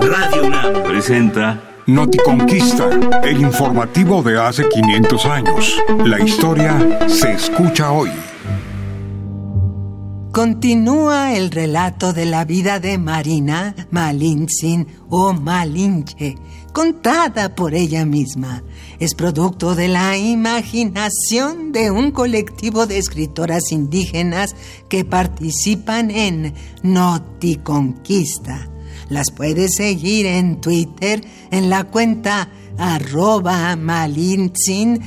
Radio UNAM presenta Noticonquista, el informativo de hace 500 años. La historia se escucha hoy. Continúa el relato de la vida de Marina Malintzin o Malinche, contada por ella misma. Es producto de la imaginación de un colectivo de escritoras indígenas que participan en Noticonquista las puedes seguir en Twitter en la cuenta arroba malintzin-nc.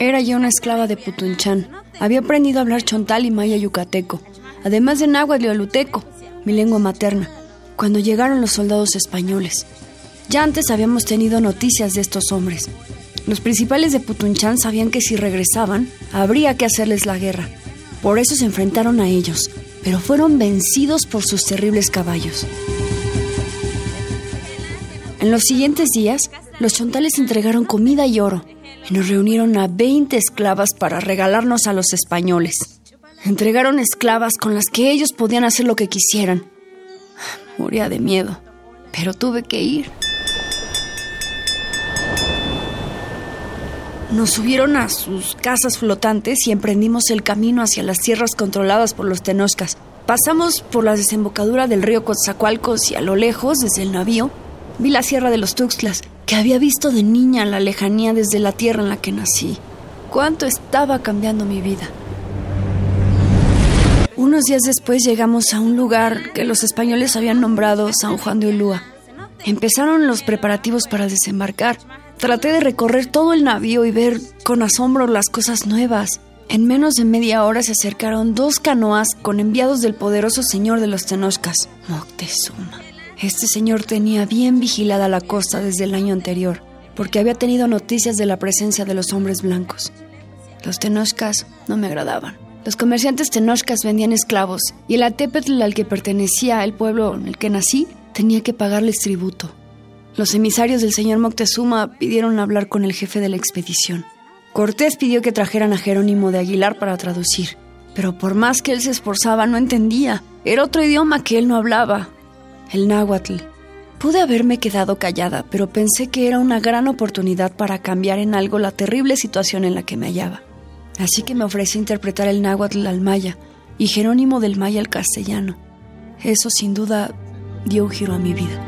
Era ya una esclava de Putunchán. Había aprendido a hablar chontal y maya yucateco, además de náhuatl y oluteco, mi lengua materna, cuando llegaron los soldados españoles. Ya antes habíamos tenido noticias de estos hombres, los principales de Putunchán sabían que si regresaban, habría que hacerles la guerra. Por eso se enfrentaron a ellos, pero fueron vencidos por sus terribles caballos. En los siguientes días, los chontales entregaron comida y oro y nos reunieron a 20 esclavas para regalarnos a los españoles. Entregaron esclavas con las que ellos podían hacer lo que quisieran. Moría de miedo, pero tuve que ir. Nos subieron a sus casas flotantes y emprendimos el camino hacia las tierras controladas por los tenoscas. Pasamos por la desembocadura del río Coatzacoalcos y a lo lejos, desde el navío, vi la sierra de los Tuxtlas, que había visto de niña en la lejanía desde la tierra en la que nací. Cuánto estaba cambiando mi vida. Unos días después llegamos a un lugar que los españoles habían nombrado San Juan de Ulúa. Empezaron los preparativos para desembarcar. Traté de recorrer todo el navío y ver con asombro las cosas nuevas. En menos de media hora se acercaron dos canoas con enviados del poderoso señor de los Tenochcas, Moctezuma. Este señor tenía bien vigilada la costa desde el año anterior, porque había tenido noticias de la presencia de los hombres blancos. Los Tenochcas no me agradaban. Los comerciantes Tenochcas vendían esclavos y el Atépetl al que pertenecía el pueblo en el que nací tenía que pagarles tributo. Los emisarios del señor Moctezuma pidieron hablar con el jefe de la expedición. Cortés pidió que trajeran a Jerónimo de Aguilar para traducir, pero por más que él se esforzaba no entendía. Era otro idioma que él no hablaba, el náhuatl. Pude haberme quedado callada, pero pensé que era una gran oportunidad para cambiar en algo la terrible situación en la que me hallaba. Así que me ofrecí interpretar el náhuatl al maya y Jerónimo del maya al castellano. Eso sin duda dio un giro a mi vida.